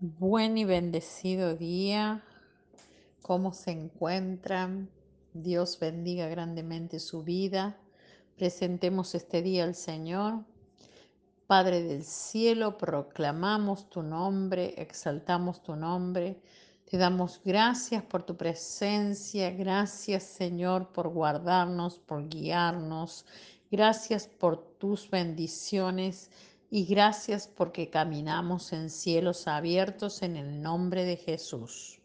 Buen y bendecido día. ¿Cómo se encuentran? Dios bendiga grandemente su vida. Presentemos este día al Señor. Padre del cielo, proclamamos tu nombre, exaltamos tu nombre. Te damos gracias por tu presencia. Gracias Señor por guardarnos, por guiarnos. Gracias por tus bendiciones y gracias porque caminamos en cielos abiertos en el nombre de Jesús.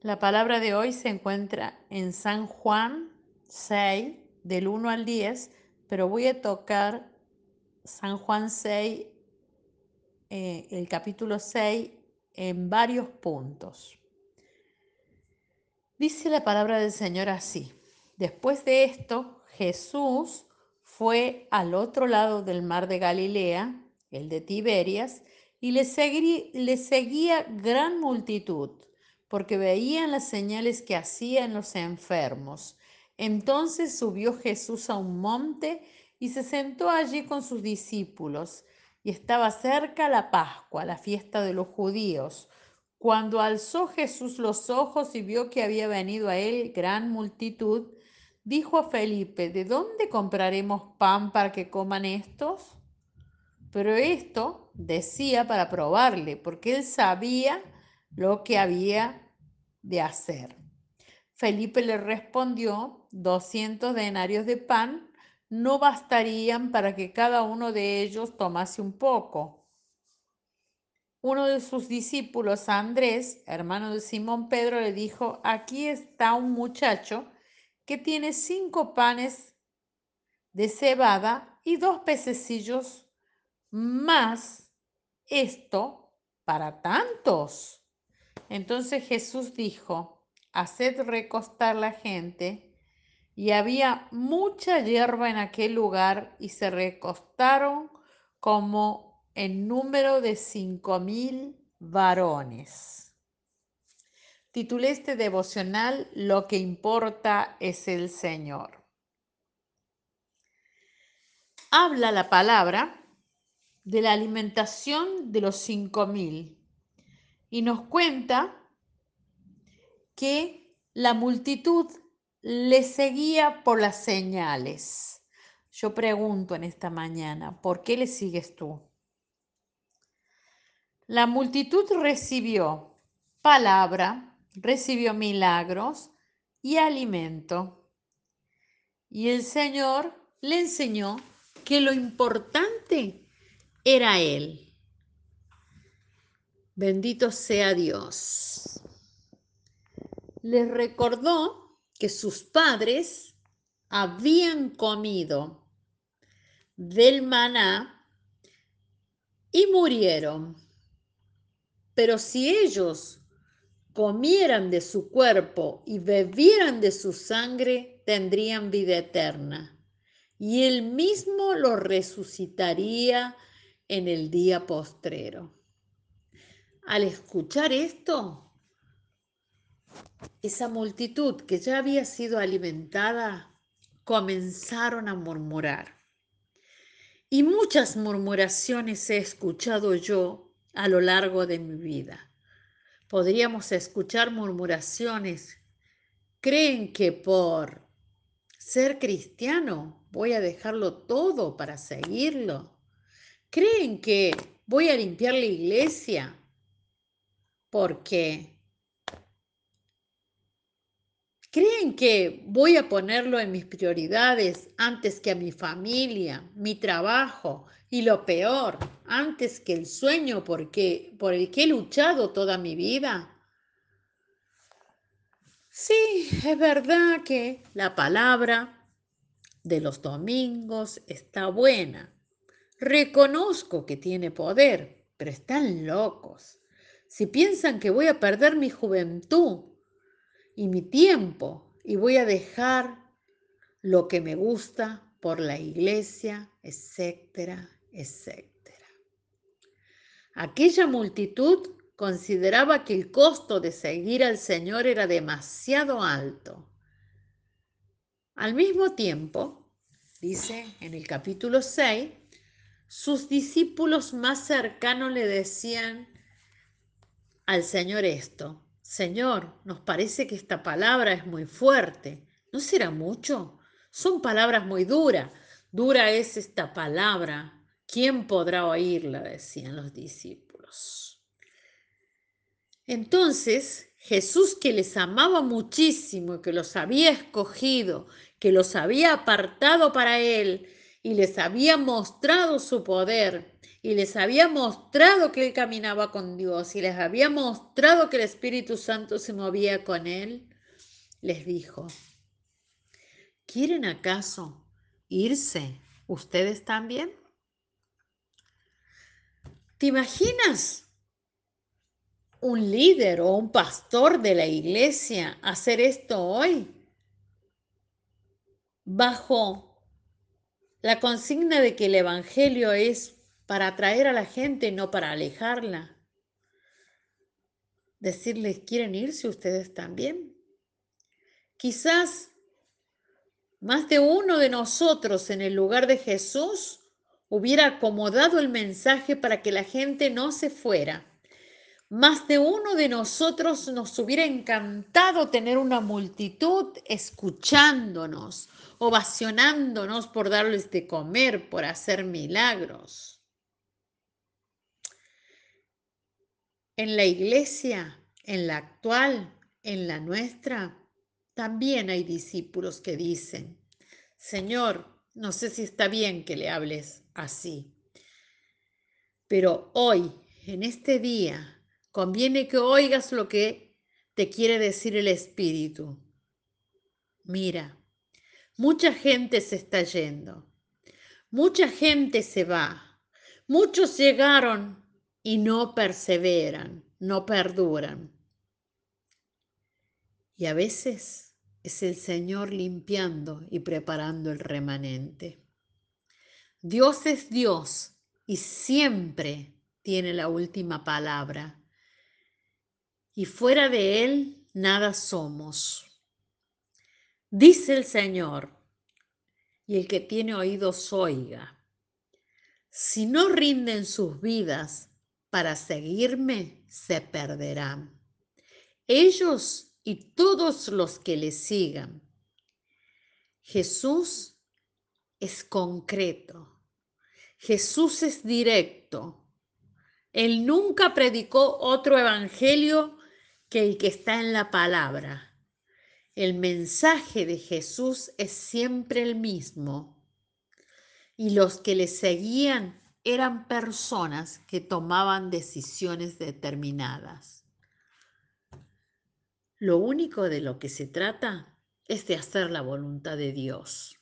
La palabra de hoy se encuentra en San Juan 6, del 1 al 10, pero voy a tocar San Juan 6, eh, el capítulo 6, en varios puntos. Dice la palabra del Señor así. Después de esto, Jesús fue al otro lado del mar de Galilea, el de Tiberias, y le, seguía gran multitud, porque veían las señales que hacía en los enfermos. Entonces subió Jesús a un monte y se sentó allí con sus discípulos, y estaba cerca la Pascua, la fiesta de los judíos. Cuando alzó Jesús los ojos y vio que había venido a él gran multitud, dijo a Felipe, ¿de dónde compraremos pan para que coman estos? Pero esto decía para probarle, porque él sabía lo que había de hacer. Felipe le respondió, 200 denarios de pan no bastarían para que cada uno de ellos tomase un poco. Uno de sus discípulos, Andrés, hermano de Simón Pedro, le dijo, aquí está un muchacho que tiene cinco panes de cebada y dos pececillos más esto para tantos. Entonces Jesús dijo, haced recostar la gente. Y había mucha hierba en aquel lugar y se recostaron como en número de cinco mil varones. Titulé este devocional Lo que importa es el Señor. Habla la palabra de la alimentación de los cinco mil y nos cuenta que la multitud le seguía por las señales. Yo pregunto en esta mañana, ¿por qué le sigues tú? La multitud recibió palabra, recibió milagros y alimento. Y el Señor le enseñó que lo importante era Él. Bendito sea Dios. Les recordó que sus padres habían comido del maná y murieron. Pero si ellos comieran de su cuerpo y bebieran de su sangre, tendrían vida eterna. Y él mismo lo resucitaría en el día postrero. Al escuchar esto, esa multitud que ya había sido alimentada comenzaron a murmurar. Y muchas murmuraciones he escuchado yo a lo largo de mi vida podríamos escuchar murmuraciones. Creen que por ser cristiano voy a dejarlo todo para seguirlo. Creen que voy a limpiar la iglesia porque que voy a ponerlo en mis prioridades antes que a mi familia, mi trabajo, y lo peor, antes que el sueño porque, por el que he luchado toda mi vida. Sí, es verdad que la palabra de los domingos está buena. Reconozco que tiene poder, pero están locos. Si piensan que voy a perder mi juventud y mi tiempo y voy a dejar lo que me gusta por la iglesia, etcétera, etc. Aquella multitud consideraba que el costo de seguir al Señor era demasiado alto. Al mismo tiempo, dice en el capítulo 6, sus discípulos más cercanos le decían al Señor esto. Señor, nos parece que esta palabra es muy fuerte. ¿No será mucho? Son palabras muy duras. Dura es esta palabra. ¿Quién podrá oírla? decían los discípulos. Entonces Jesús que les amaba muchísimo, que los había escogido, que los había apartado para Él y les había mostrado su poder y les había mostrado que Él caminaba con Dios y les había mostrado que el Espíritu Santo se movía con Él, les dijo, ¿quieren acaso irse ustedes también? ¿Te imaginas un líder o un pastor de la iglesia hacer esto hoy? Bajo la consigna de que el Evangelio es para atraer a la gente, no para alejarla. Decirles, ¿quieren irse ustedes también? Quizás más de uno de nosotros en el lugar de Jesús hubiera acomodado el mensaje para que la gente no se fuera. Más de uno de nosotros nos hubiera encantado tener una multitud escuchándonos, ovacionándonos por darles de comer, por hacer milagros. En la iglesia, en la actual, en la nuestra, también hay discípulos que dicen, Señor, no sé si está bien que le hables así, pero hoy, en este día, conviene que oigas lo que te quiere decir el Espíritu. Mira, mucha gente se está yendo, mucha gente se va, muchos llegaron y no perseveran, no perduran. Y a veces es el Señor limpiando y preparando el remanente. Dios es Dios y siempre tiene la última palabra. Y fuera de Él nada somos. Dice el Señor, y el que tiene oídos oiga. Si no rinden sus vidas para seguirme se perderán. Ellos y todos los que le sigan. Jesús es concreto. Jesús es directo. Él nunca predicó otro evangelio que el que está en la palabra. El mensaje de Jesús es siempre el mismo. Y los que le seguían eran personas que tomaban decisiones determinadas. Lo único de lo que se trata es de hacer la voluntad de Dios,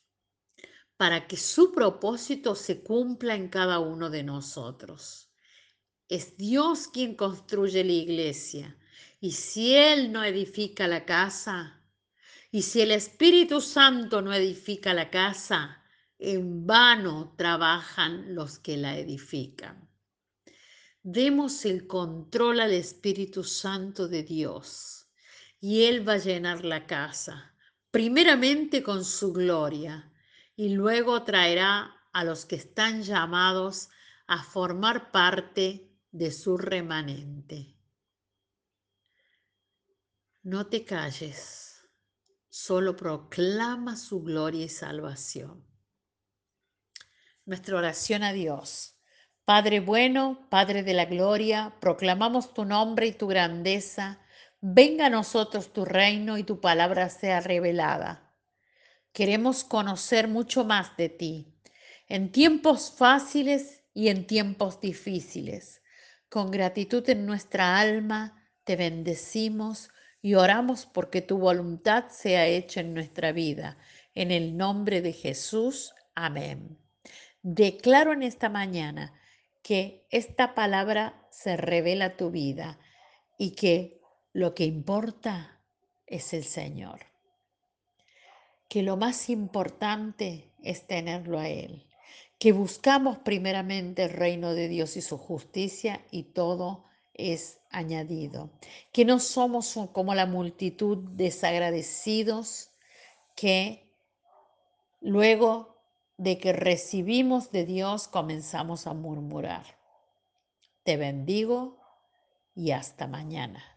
para que su propósito se cumpla en cada uno de nosotros. Es Dios quien construye la iglesia, y si Él no edifica la casa, y si el Espíritu Santo no edifica la casa, en vano trabajan los que la edifican. Demos el control al Espíritu Santo de Dios y Él va a llenar la casa, primeramente con su gloria y luego traerá a los que están llamados a formar parte de su remanente. No te calles, solo proclama su gloria y salvación nuestra oración a Dios. Padre bueno, Padre de la gloria, proclamamos tu nombre y tu grandeza. Venga a nosotros tu reino y tu palabra sea revelada. Queremos conocer mucho más de ti, en tiempos fáciles y en tiempos difíciles. Con gratitud en nuestra alma te bendecimos y oramos porque tu voluntad sea hecha en nuestra vida. En el nombre de Jesús. Amén. Declaro en esta mañana que esta palabra se revela tu vida y que lo que importa es el Señor. Que lo más importante es tenerlo a Él. Que buscamos primeramente el reino de Dios y su justicia y todo es añadido. Que no somos como la multitud desagradecidos que luego de que recibimos de Dios comenzamos a murmurar. Te bendigo y hasta mañana.